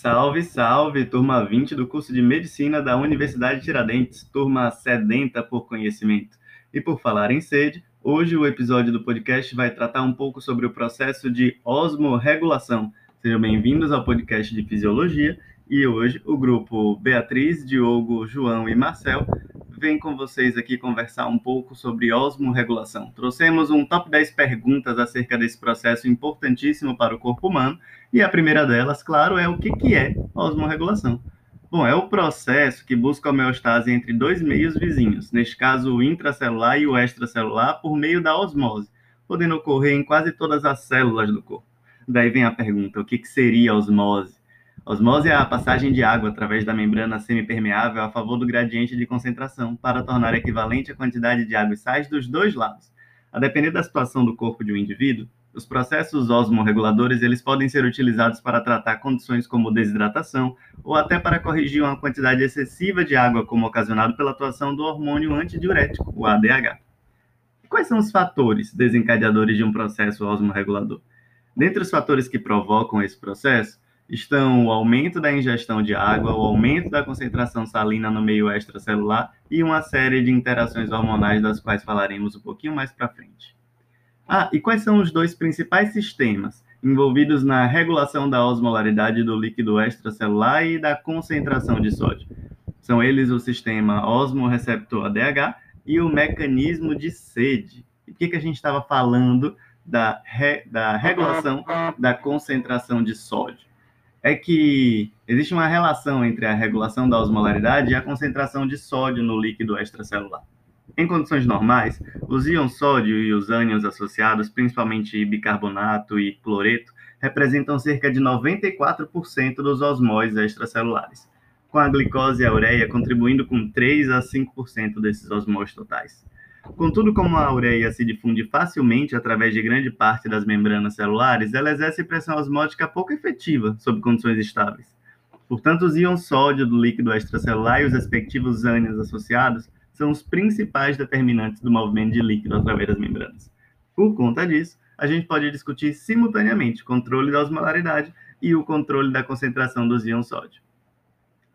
Salve, salve, turma 20 do curso de Medicina da Universidade Tiradentes, turma sedenta por conhecimento. E por falar em sede, hoje o episódio do podcast vai tratar um pouco sobre o processo de osmorregulação. Sejam bem-vindos ao podcast de Fisiologia e hoje o grupo Beatriz, Diogo, João e Marcel vem com vocês aqui conversar um pouco sobre osmorregulação. Trouxemos um top 10 perguntas acerca desse processo importantíssimo para o corpo humano, e a primeira delas, claro, é o que, que é osmorregulação. Bom, é o processo que busca a homeostase entre dois meios vizinhos, neste caso o intracelular e o extracelular, por meio da osmose, podendo ocorrer em quase todas as células do corpo. Daí vem a pergunta: o que, que seria osmose? Osmose é a passagem de água através da membrana semipermeável a favor do gradiente de concentração, para tornar equivalente a quantidade de água e sais dos dois lados. A depender da situação do corpo de um indivíduo, os processos osmorreguladores eles podem ser utilizados para tratar condições como desidratação ou até para corrigir uma quantidade excessiva de água, como ocasionado pela atuação do hormônio antidiurético, o ADH. Quais são os fatores desencadeadores de um processo osmorregulador? Dentre os fatores que provocam esse processo, estão o aumento da ingestão de água, o aumento da concentração salina no meio extracelular e uma série de interações hormonais das quais falaremos um pouquinho mais para frente. Ah, e quais são os dois principais sistemas envolvidos na regulação da osmolaridade do líquido extracelular e da concentração de sódio? São eles o sistema osmoreceptor ADH e o mecanismo de sede. E por que, que a gente estava falando da, re, da regulação da concentração de sódio? É que existe uma relação entre a regulação da osmolaridade e a concentração de sódio no líquido extracelular. Em condições normais, os íons sódio e os ânions associados, principalmente bicarbonato e cloreto, representam cerca de 94% dos osmóis extracelulares, com a glicose e a ureia contribuindo com 3 a 5% desses osmóis totais. Contudo, como a ureia se difunde facilmente através de grande parte das membranas celulares, ela exerce pressão osmótica pouco efetiva sob condições estáveis. Portanto, os íons sódio do líquido extracelular e os respectivos ânions associados são os principais determinantes do movimento de líquido através das membranas. Por conta disso, a gente pode discutir simultaneamente o controle da osmolaridade e o controle da concentração dos íons sódio.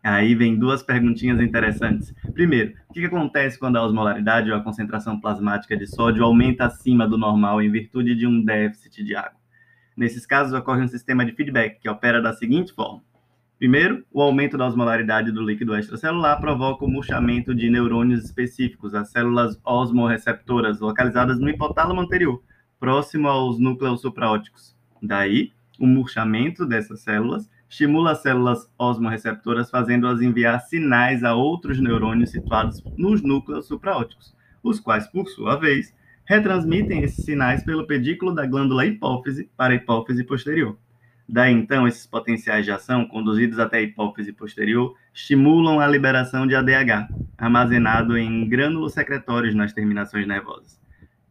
Aí vem duas perguntinhas interessantes. Primeiro, o que acontece quando a osmolaridade ou a concentração plasmática de sódio aumenta acima do normal em virtude de um déficit de água? Nesses casos, ocorre um sistema de feedback que opera da seguinte forma. Primeiro, o aumento da osmolaridade do líquido extracelular provoca o murchamento de neurônios específicos, as células osmorreceptoras, localizadas no hipotálamo anterior, próximo aos núcleos supraóticos. Daí, o murchamento dessas células estimula as células osmorreceptoras, fazendo-as enviar sinais a outros neurônios situados nos núcleos supraóticos, os quais, por sua vez, retransmitem esses sinais pelo pedículo da glândula hipófise para a hipófise posterior. Daí então, esses potenciais de ação, conduzidos até a hipófise posterior, estimulam a liberação de ADH, armazenado em grânulos secretórios nas terminações nervosas.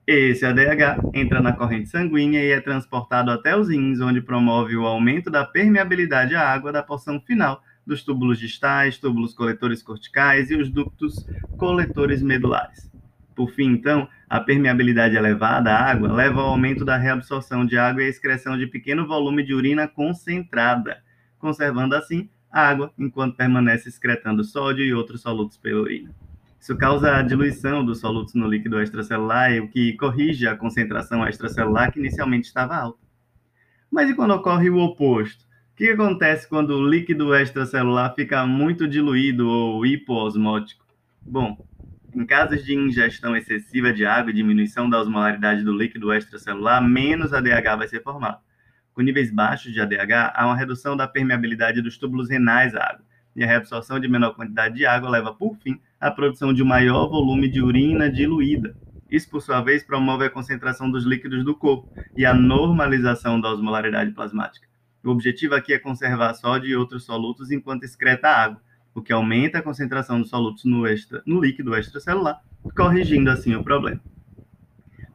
Esse ADH entra na corrente sanguínea e é transportado até os rins, onde promove o aumento da permeabilidade à água da porção final dos túbulos distais, túbulos coletores corticais e os ductos coletores medulares. Por fim, então, a permeabilidade elevada à água leva ao aumento da reabsorção de água e a excreção de pequeno volume de urina concentrada, conservando assim a água enquanto permanece excretando sódio e outros solutos pela urina. Isso causa a diluição dos solutos no líquido extracelular, o que corrige a concentração extracelular que inicialmente estava alta. Mas e quando ocorre o oposto? O que acontece quando o líquido extracelular fica muito diluído ou hipoosmótico? Bom, em casos de ingestão excessiva de água e diminuição da osmolaridade do líquido extracelular, menos ADH vai ser formado. Com níveis baixos de ADH, há uma redução da permeabilidade dos túbulos renais à água, e a reabsorção de menor quantidade de água leva, por fim, à produção de maior volume de urina diluída. Isso, por sua vez, promove a concentração dos líquidos do corpo e a normalização da osmolaridade plasmática. O objetivo aqui é conservar sódio e outros solutos enquanto excreta água, o que aumenta a concentração dos solutos no, extra, no líquido extracelular, corrigindo assim o problema.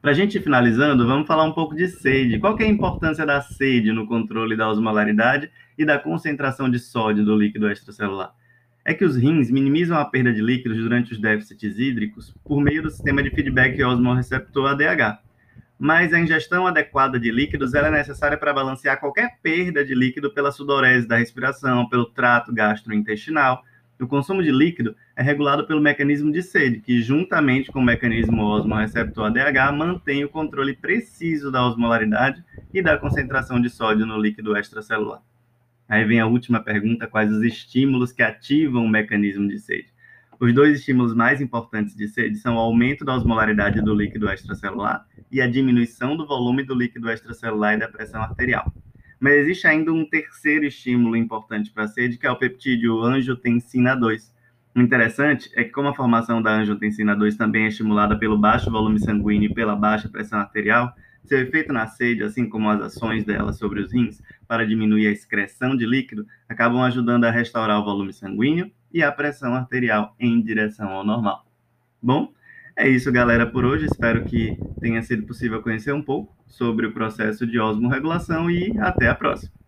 Para a gente ir finalizando, vamos falar um pouco de sede. Qual é a importância da sede no controle da osmolaridade e da concentração de sódio do líquido extracelular? É que os rins minimizam a perda de líquidos durante os déficits hídricos por meio do sistema de feedback osmorreceptor ADH. mas a ingestão adequada de líquidos é necessária para balancear qualquer perda de líquido pela sudorese da respiração, pelo trato gastrointestinal. O consumo de líquido é regulado pelo mecanismo de sede, que, juntamente com o mecanismo osmoreceptor ADH, mantém o controle preciso da osmolaridade e da concentração de sódio no líquido extracelular. Aí vem a última pergunta: quais os estímulos que ativam o mecanismo de sede? Os dois estímulos mais importantes de sede são o aumento da osmolaridade do líquido extracelular e a diminuição do volume do líquido extracelular e da pressão arterial. Mas existe ainda um terceiro estímulo importante para a sede, que é o peptídeo angiotensina 2. O interessante é que, como a formação da angiotensina 2 também é estimulada pelo baixo volume sanguíneo e pela baixa pressão arterial, seu efeito na sede, assim como as ações dela sobre os rins para diminuir a excreção de líquido, acabam ajudando a restaurar o volume sanguíneo e a pressão arterial em direção ao normal. Bom, é isso, galera, por hoje. Espero que tenha sido possível conhecer um pouco sobre o processo de osmorregulação e até a próxima.